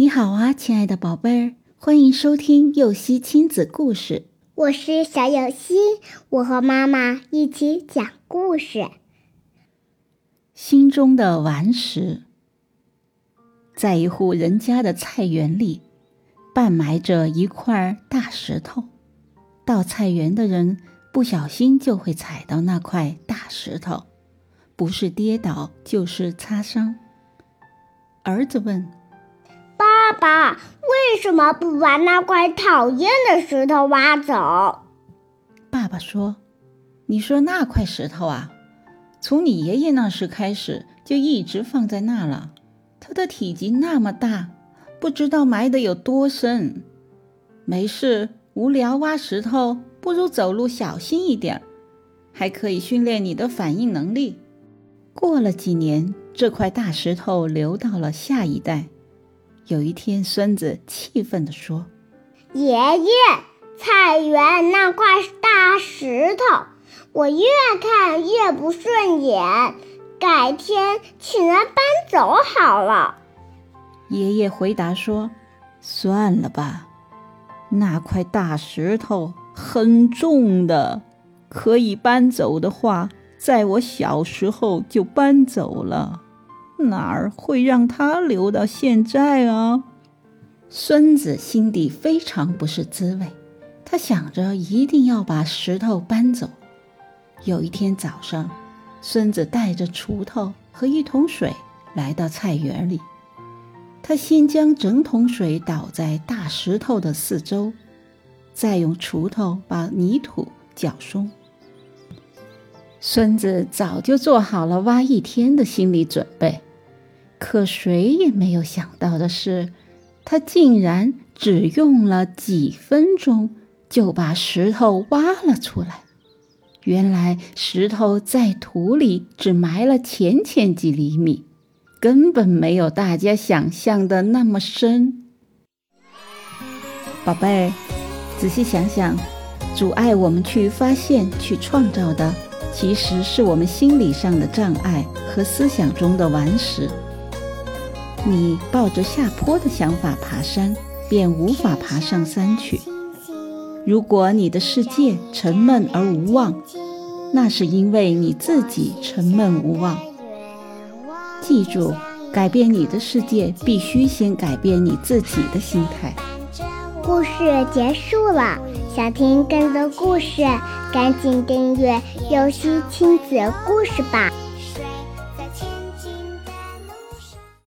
你好啊，亲爱的宝贝儿，欢迎收听幼熙亲子故事。我是小幼熙，我和妈妈一起讲故事。心中的顽石，在一户人家的菜园里，半埋着一块大石头。到菜园的人不小心就会踩到那块大石头，不是跌倒就是擦伤。儿子问。爸爸为什么不把那块讨厌的石头挖走？爸爸说：“你说那块石头啊，从你爷爷那时开始就一直放在那了。它的体积那么大，不知道埋的有多深。没事，无聊挖石头不如走路小心一点，还可以训练你的反应能力。”过了几年，这块大石头流到了下一代。有一天，孙子气愤地说：“爷爷，菜园那块大石头，我越看越不顺眼，改天请人搬走好了。”爷爷回答说：“算了吧，那块大石头很重的，可以搬走的话，在我小时候就搬走了。”哪儿会让他留到现在啊？孙子心底非常不是滋味，他想着一定要把石头搬走。有一天早上，孙子带着锄头和一桶水来到菜园里，他先将整桶水倒在大石头的四周，再用锄头把泥土搅松。孙子早就做好了挖一天的心理准备。可谁也没有想到的是，他竟然只用了几分钟就把石头挖了出来。原来石头在土里只埋了浅浅几厘米，根本没有大家想象的那么深。宝贝，仔细想想，阻碍我们去发现、去创造的，其实是我们心理上的障碍和思想中的顽石。你抱着下坡的想法爬山，便无法爬上山去。如果你的世界沉闷而无望，那是因为你自己沉闷无望。记住，改变你的世界，必须先改变你自己的心态。故事结束了，想听更多故事，赶紧订阅“游戏亲子故事”吧。